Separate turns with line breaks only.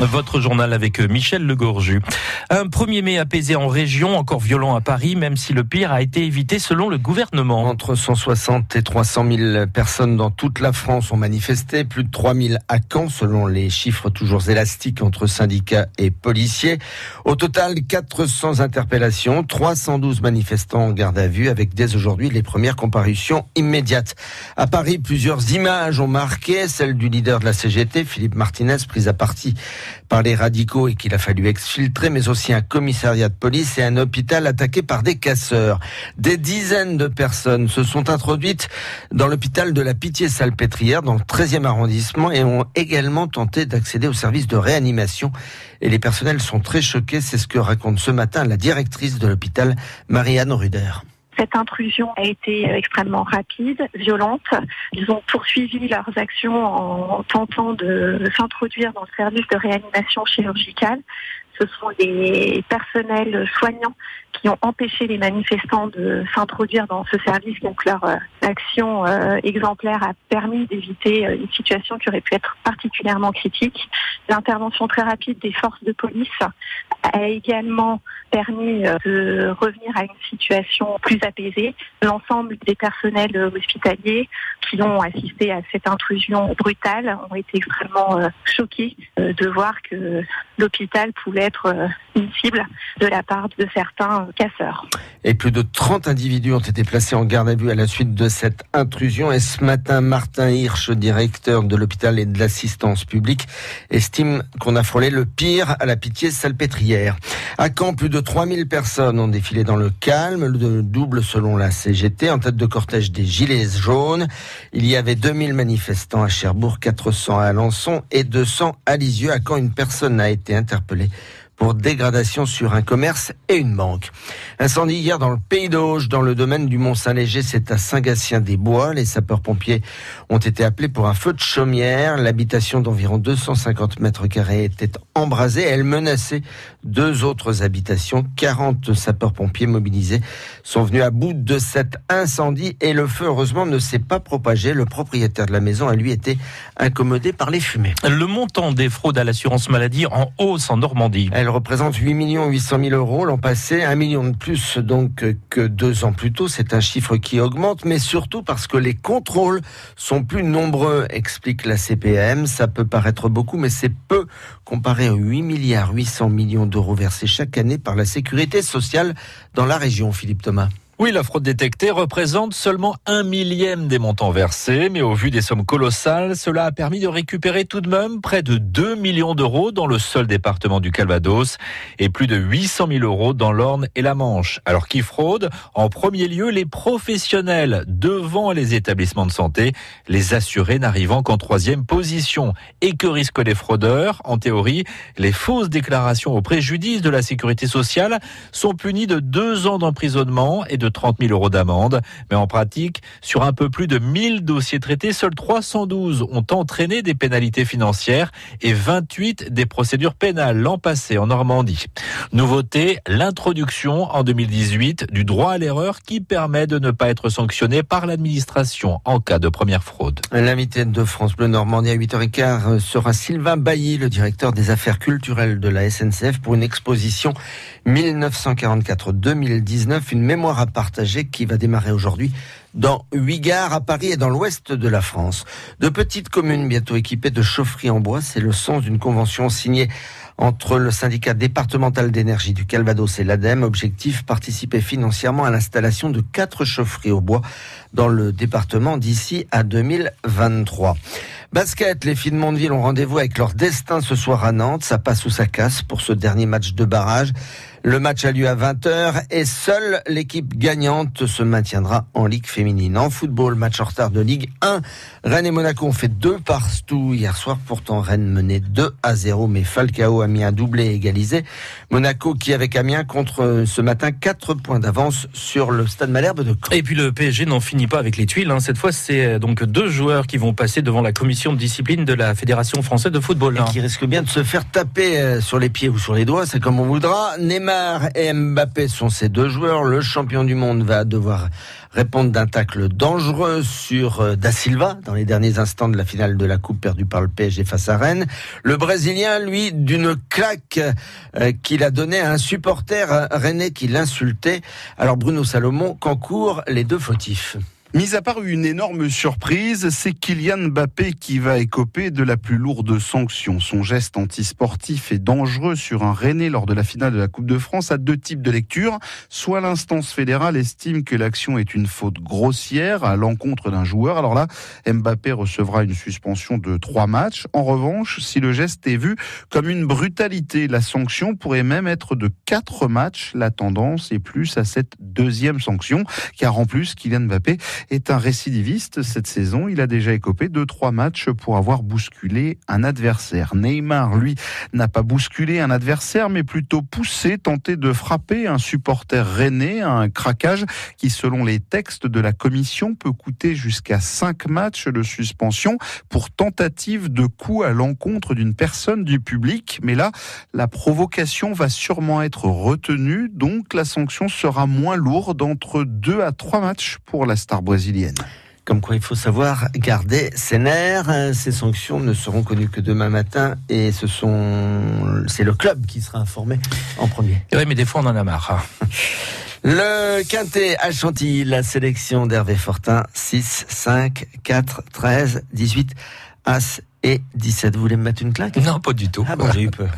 Votre journal avec Michel Legorju. Un 1er mai apaisé en région, encore violent à Paris, même si le pire a été évité selon le gouvernement.
Entre 160 et 300 000 personnes dans toute la France ont manifesté, plus de 3 000 à Caen, selon les chiffres toujours élastiques entre syndicats et policiers. Au total, 400 interpellations, 312 manifestants en garde à vue, avec dès aujourd'hui les premières comparutions immédiates. À Paris, plusieurs images ont marqué, celle du leader de la CGT, Philippe Martinez, prise à partie par les radicaux et qu'il a fallu exfiltrer, mais aussi un commissariat de police et un hôpital attaqué par des casseurs. Des dizaines de personnes se sont introduites dans l'hôpital de la Pitié-Salpêtrière, dans le 13e arrondissement, et ont également tenté d'accéder au service de réanimation. Et les personnels sont très choqués, c'est ce que raconte ce matin la directrice de l'hôpital, Marianne Ruder.
Cette intrusion a été extrêmement rapide, violente. Ils ont poursuivi leurs actions en tentant de s'introduire dans le service de réanimation chirurgicale. Ce sont des personnels soignants qui ont empêché les manifestants de s'introduire dans ce service. Donc leur euh, action euh, exemplaire a permis d'éviter euh, une situation qui aurait pu être particulièrement critique. L'intervention très rapide des forces de police a également permis de revenir à une situation plus apaisée. L'ensemble des personnels hospitaliers qui ont assisté à cette intrusion brutale ont été extrêmement choqués de voir que l'hôpital pouvait être une cible de la part de certains casseurs.
Et plus de 30 individus ont été placés en garde à vue à la suite de cette intrusion. Et ce matin, Martin Hirsch, directeur de l'hôpital et de l'assistance publique, estime qu'on a frôlé le pire à la pitié salpêtrière. À Caen, plus de 3000 personnes ont défilé dans le calme, le double selon la CGT, en tête de cortège des Gilets jaunes. Il y avait 2000 manifestants à Cherbourg, 400 à Alençon et 200 à Lisieux. À Caen, une personne a été interpellée pour dégradation sur un commerce et une banque. Incendie hier dans le Pays d'Auge, dans le domaine du Mont-Saint-Léger, c'est à Saint-Gatien-des-Bois. Les sapeurs-pompiers ont été appelés pour un feu de chaumière. L'habitation d'environ 250 mètres carrés était embrasée. Elle menaçait deux autres habitations. 40 sapeurs-pompiers mobilisés sont venus à bout de cet incendie et le feu, heureusement, ne s'est pas propagé. Le propriétaire de la maison a lui été incommodé par les fumées.
Le montant des fraudes à l'assurance maladie en hausse en Normandie.
Elle représente 8 800 000 euros l'an passé, un million de plus donc que deux ans plus tôt. C'est un chiffre qui augmente, mais surtout parce que les contrôles sont plus nombreux, explique la CPM. Ça peut paraître beaucoup, mais c'est peu comparé aux 8 milliards 800 millions d'euros versés chaque année par la sécurité sociale dans la région, Philippe Thomas.
Oui, la fraude détectée représente seulement un millième des montants versés, mais au vu des sommes colossales, cela a permis de récupérer tout de même près de 2 millions d'euros dans le seul département du Calvados et plus de 800 000 euros dans l'Orne et la Manche. Alors qui fraude? En premier lieu, les professionnels devant les établissements de santé, les assurés n'arrivant qu'en troisième position. Et que risquent les fraudeurs? En théorie, les fausses déclarations au préjudice de la sécurité sociale sont punies de deux ans d'emprisonnement et de 30 000 euros d'amende. Mais en pratique, sur un peu plus de 1000 dossiers traités, seuls 312 ont entraîné des pénalités financières et 28 des procédures pénales l'an passé en Normandie. Nouveauté, l'introduction en 2018 du droit à l'erreur qui permet de ne pas être sanctionné par l'administration en cas de première fraude.
L'invité de France Bleu Normandie à 8h15 sera Sylvain Bailly, le directeur des affaires culturelles de la SNCF pour une exposition 1944-2019, une mémoire à partager qui va démarrer aujourd'hui dans huit gares à Paris et dans l'ouest de la France. De petites communes bientôt équipées de chaufferies en bois, c'est le sens d'une convention signée entre le syndicat départemental d'énergie du Calvados et l'ADEME. Objectif, participer financièrement à l'installation de quatre chaufferies au bois dans le département d'ici à 2023. Basket, les filles de Mondeville ont rendez-vous avec leur destin ce soir à Nantes. Ça passe ou ça casse pour ce dernier match de barrage. Le match a lieu à 20h et seule l'équipe gagnante se maintiendra en Ligue féminine. En football, match en retard de Ligue 1. Rennes et Monaco ont fait deux partout hier soir. Pourtant, Rennes menait 2 à 0, mais Falcao a mis un doublé égalisé. Monaco qui, avec Amiens, contre ce matin 4 points d'avance sur le stade Malherbe de Caen.
Et puis le PSG n'en finit pas avec les tuiles. Hein. Cette fois, c'est euh, donc deux joueurs qui vont passer devant la commission de discipline de la Fédération française de football.
Et qui risquent bien de se faire taper euh, sur les pieds ou sur les doigts, c'est comme on voudra. Neymar Et Mbappé sont ces deux joueurs. Le champion du monde va devoir répondre d'un tacle dangereux sur euh, Da Silva dans les derniers instants de la finale de la Coupe perdue par le PSG face à Rennes. Le Brésilien, lui, d'une claque euh, qu'il a donnée à un supporter euh, rennais qui l'insultait. Alors Bruno Salomon, qu'encourt les deux fautifs
Mis à part une énorme surprise, c'est Kylian Mbappé qui va écoper de la plus lourde sanction. Son geste antisportif est dangereux sur un René lors de la finale de la Coupe de France à deux types de lecture. Soit l'instance fédérale estime que l'action est une faute grossière à l'encontre d'un joueur. Alors là, Mbappé recevra une suspension de trois matchs. En revanche, si le geste est vu comme une brutalité, la sanction pourrait même être de quatre matchs. La tendance est plus à cette deuxième sanction, car en plus, Kylian Mbappé est un récidiviste cette saison. Il a déjà écopé deux, trois matchs pour avoir bousculé un adversaire. Neymar, lui, n'a pas bousculé un adversaire, mais plutôt poussé, tenté de frapper un supporter rennais, un craquage qui, selon les textes de la commission, peut coûter jusqu'à cinq matchs de suspension pour tentative de coup à l'encontre d'une personne du public. Mais là, la provocation va sûrement être retenue, donc la sanction sera moins lourde entre deux à trois matchs pour la star brésilienne.
Comme quoi, il faut savoir garder ses nerfs. Ces sanctions ne seront connues que demain matin et ce sont, c'est le club qui sera informé en premier.
Oui, mais des fois, on en a marre. Hein.
Le quintet à Chantilly, la sélection d'Hervé Fortin, 6, 5, 4, 13, 18, As et 17. Vous voulez me mettre une claque?
Non, pas du tout.
Ah bon, j'ai eu peur.